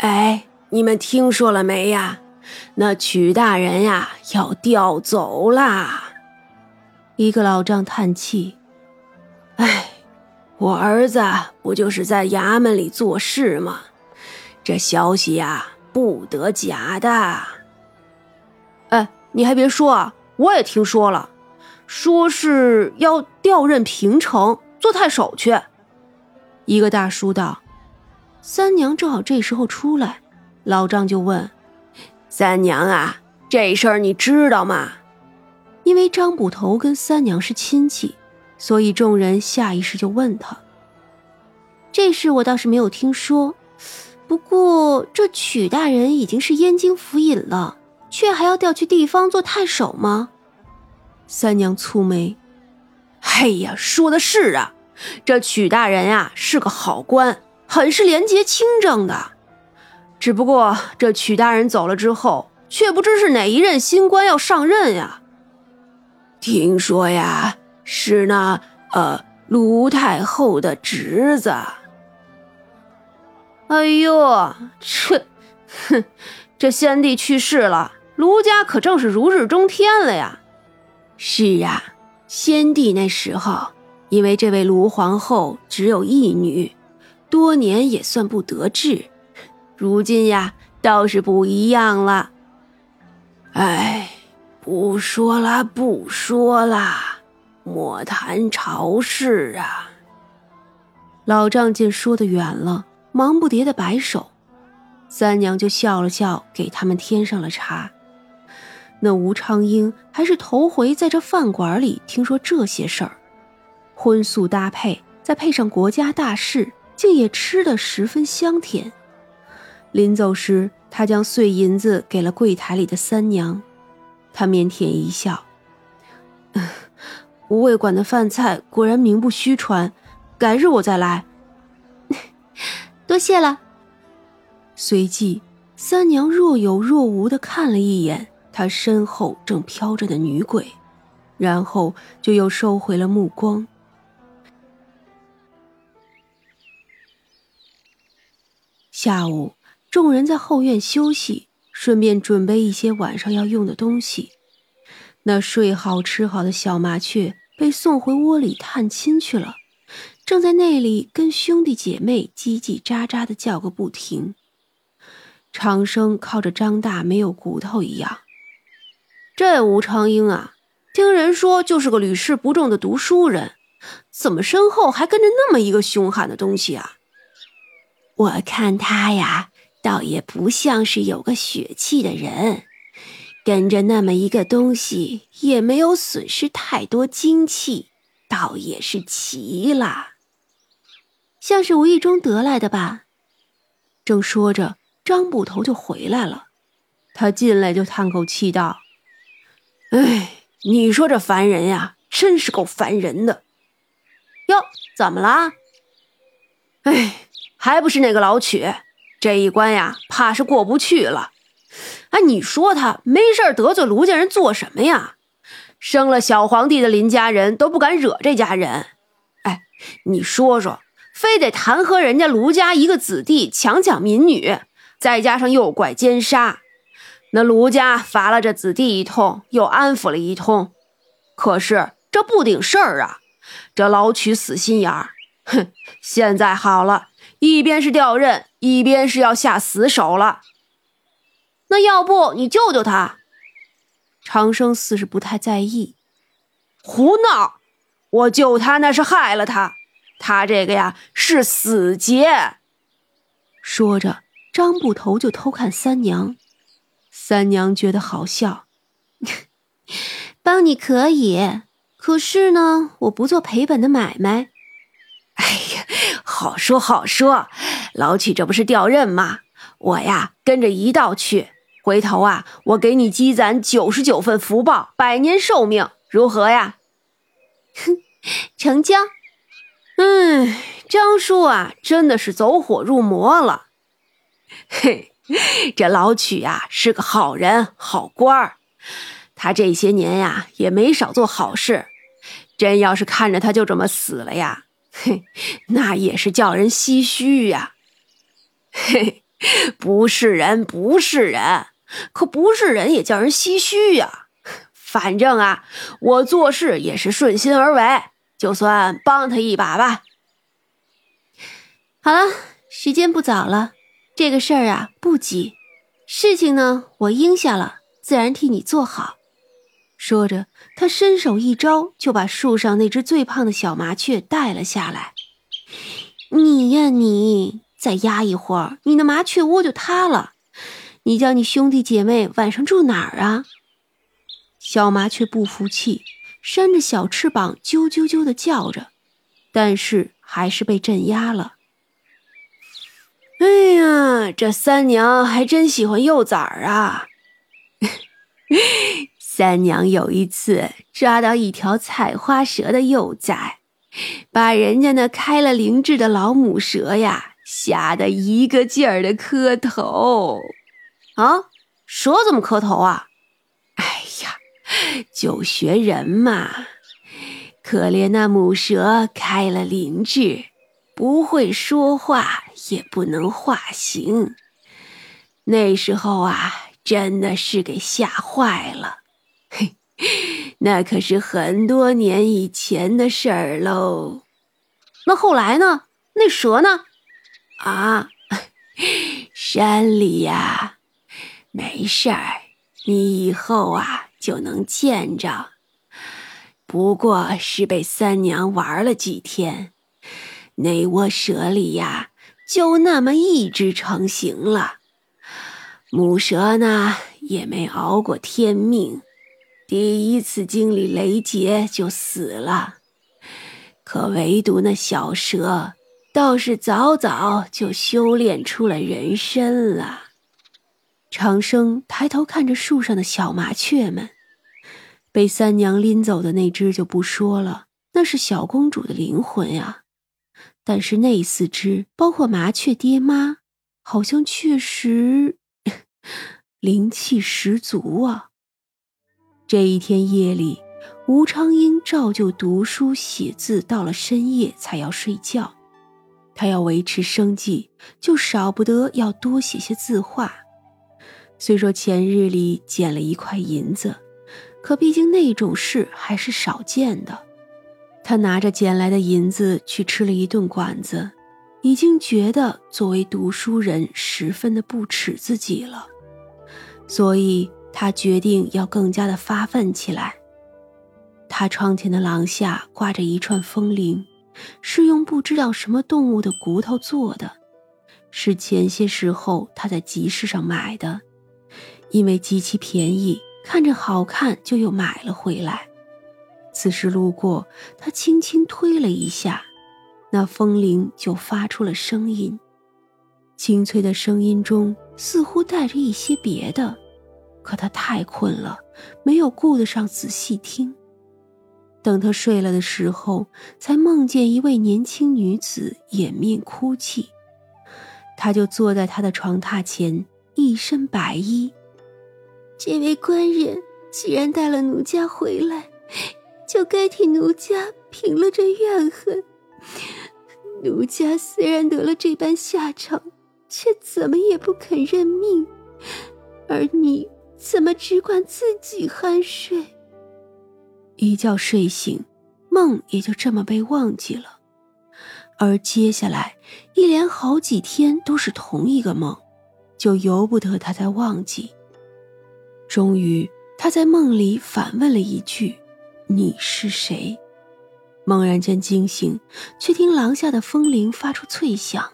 哎，你们听说了没呀？那曲大人呀要调走啦！一个老丈叹气：“哎，我儿子不就是在衙门里做事吗？这消息呀不得假的。哎，你还别说啊，我也听说了，说是要调任平城做太守去。”一个大叔道。三娘正好这时候出来，老丈就问：“三娘啊，这事儿你知道吗？”因为张捕头跟三娘是亲戚，所以众人下意识就问他。这事我倒是没有听说，不过这曲大人已经是燕京府尹了，却还要调去地方做太守吗？三娘蹙眉：“嘿呀，说的是啊，这曲大人呀是个好官。”很是廉洁清正的，只不过这曲大人走了之后，却不知是哪一任新官要上任呀。听说呀，是那呃卢太后的侄子。哎呦，这，哼，这先帝去世了，卢家可正是如日中天了呀。是呀，先帝那时候，因为这位卢皇后只有一女。多年也算不得志，如今呀倒是不一样了。哎，不说了，不说了，莫谈朝事啊。老丈见说得远了，忙不迭的摆手，三娘就笑了笑，给他们添上了茶。那吴昌英还是头回在这饭馆里听说这些事儿，荤素搭配，再配上国家大事。竟也吃得十分香甜。临走时，他将碎银子给了柜台里的三娘，他腼腆一笑：“无味馆的饭菜果然名不虚传，改日我再来。”多谢了。随即，三娘若有若无的看了一眼他身后正飘着的女鬼，然后就又收回了目光。下午，众人在后院休息，顺便准备一些晚上要用的东西。那睡好吃好的小麻雀被送回窝里探亲去了，正在那里跟兄弟姐妹叽叽喳喳的叫个不停。长生靠着张大没有骨头一样。这吴长英啊，听人说就是个屡试不中的读书人，怎么身后还跟着那么一个凶悍的东西啊？我看他呀，倒也不像是有个血气的人，跟着那么一个东西，也没有损失太多精气，倒也是奇了。像是无意中得来的吧？正说着，张捕头就回来了。他进来就叹口气道：“哎，你说这烦人呀，真是够烦人的。哟，怎么了？哎。”还不是那个老曲，这一关呀，怕是过不去了。哎，你说他没事得罪卢家人做什么呀？生了小皇帝的林家人都不敢惹这家人。哎，你说说，非得弹劾人家卢家一个子弟强抢民女，再加上诱拐奸杀，那卢家罚了这子弟一通，又安抚了一通。可是这不顶事儿啊！这老曲死心眼儿，哼，现在好了。一边是调任，一边是要下死手了。那要不你救救他？长生似是不太在意。胡闹！我救他那是害了他，他这个呀是死劫。说着，张捕头就偷看三娘。三娘觉得好笑，帮你可以，可是呢，我不做赔本的买卖。哎呀！好说好说，老曲这不是调任吗？我呀跟着一道去，回头啊我给你积攒九十九份福报，百年寿命，如何呀？哼，成交。嗯，张叔啊真的是走火入魔了。嘿，这老曲呀是个好人好官儿，他这些年呀也没少做好事，真要是看着他就这么死了呀。嘿，那也是叫人唏嘘呀。嘿，不是人，不是人，可不是人也叫人唏嘘呀。反正啊，我做事也是顺心而为，就算帮他一把吧。好了，时间不早了，这个事儿啊不急，事情呢我应下了，自然替你做好。说着，他伸手一招，就把树上那只最胖的小麻雀带了下来。你呀，你再压一会儿，你的麻雀窝就塌了。你叫你兄弟姐妹晚上住哪儿啊？小麻雀不服气，扇着小翅膀，啾啾啾的叫着，但是还是被镇压了。哎呀，这三娘还真喜欢幼崽儿啊！三娘有一次抓到一条采花蛇的幼崽。把人家那开了灵智的老母蛇呀，吓得一个劲儿的磕头。啊，蛇怎么磕头啊？哎呀，就学人嘛。可怜那母蛇开了灵智，不会说话，也不能化形。那时候啊，真的是给吓坏了。那可是很多年以前的事儿喽。那后来呢？那蛇呢？啊，山里呀，没事儿，你以后啊就能见着。不过是被三娘玩了几天，那窝蛇里呀，就那么一只成型了。母蛇呢，也没熬过天命。第一次经历雷劫就死了，可唯独那小蛇倒是早早就修炼出了人身了。长生抬头看着树上的小麻雀们，被三娘拎走的那只就不说了，那是小公主的灵魂呀。但是那四只，包括麻雀爹妈，好像确实 灵气十足啊。这一天夜里，吴昌英照旧读书写字，到了深夜才要睡觉。他要维持生计，就少不得要多写些字画。虽说前日里捡了一块银子，可毕竟那种事还是少见的。他拿着捡来的银子去吃了一顿馆子，已经觉得作为读书人十分的不耻自己了，所以。他决定要更加的发奋起来。他窗前的廊下挂着一串风铃，是用不知道什么动物的骨头做的，是前些时候他在集市上买的，因为极其便宜，看着好看，就又买了回来。此时路过，他轻轻推了一下，那风铃就发出了声音，清脆的声音中似乎带着一些别的。可他太困了，没有顾得上仔细听。等他睡了的时候，才梦见一位年轻女子掩面哭泣。他就坐在她的床榻前，一身白衣。这位官人既然带了奴家回来，就该替奴家平了这怨恨。奴家虽然得了这般下场，却怎么也不肯认命，而你。怎么只管自己酣睡？一觉睡醒，梦也就这么被忘记了。而接下来一连好几天都是同一个梦，就由不得他再忘记。终于，他在梦里反问了一句：“你是谁？”猛然间惊醒，却听廊下的风铃发出脆响，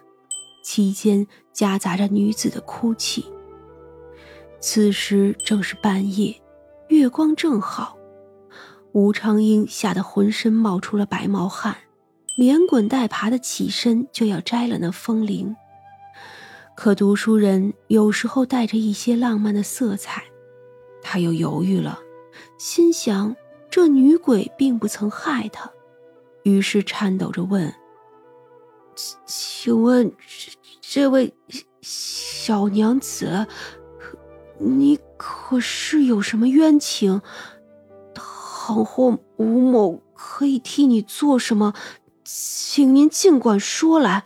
期间夹杂着女子的哭泣。此时正是半夜，月光正好。吴昌英吓得浑身冒出了白毛汗，连滚带爬的起身就要摘了那风铃。可读书人有时候带着一些浪漫的色彩，他又犹豫了，心想这女鬼并不曾害他，于是颤抖着问：“请问，这位小娘子？”你可是有什么冤情？倘或吴某可以替你做什么，请您尽管说来。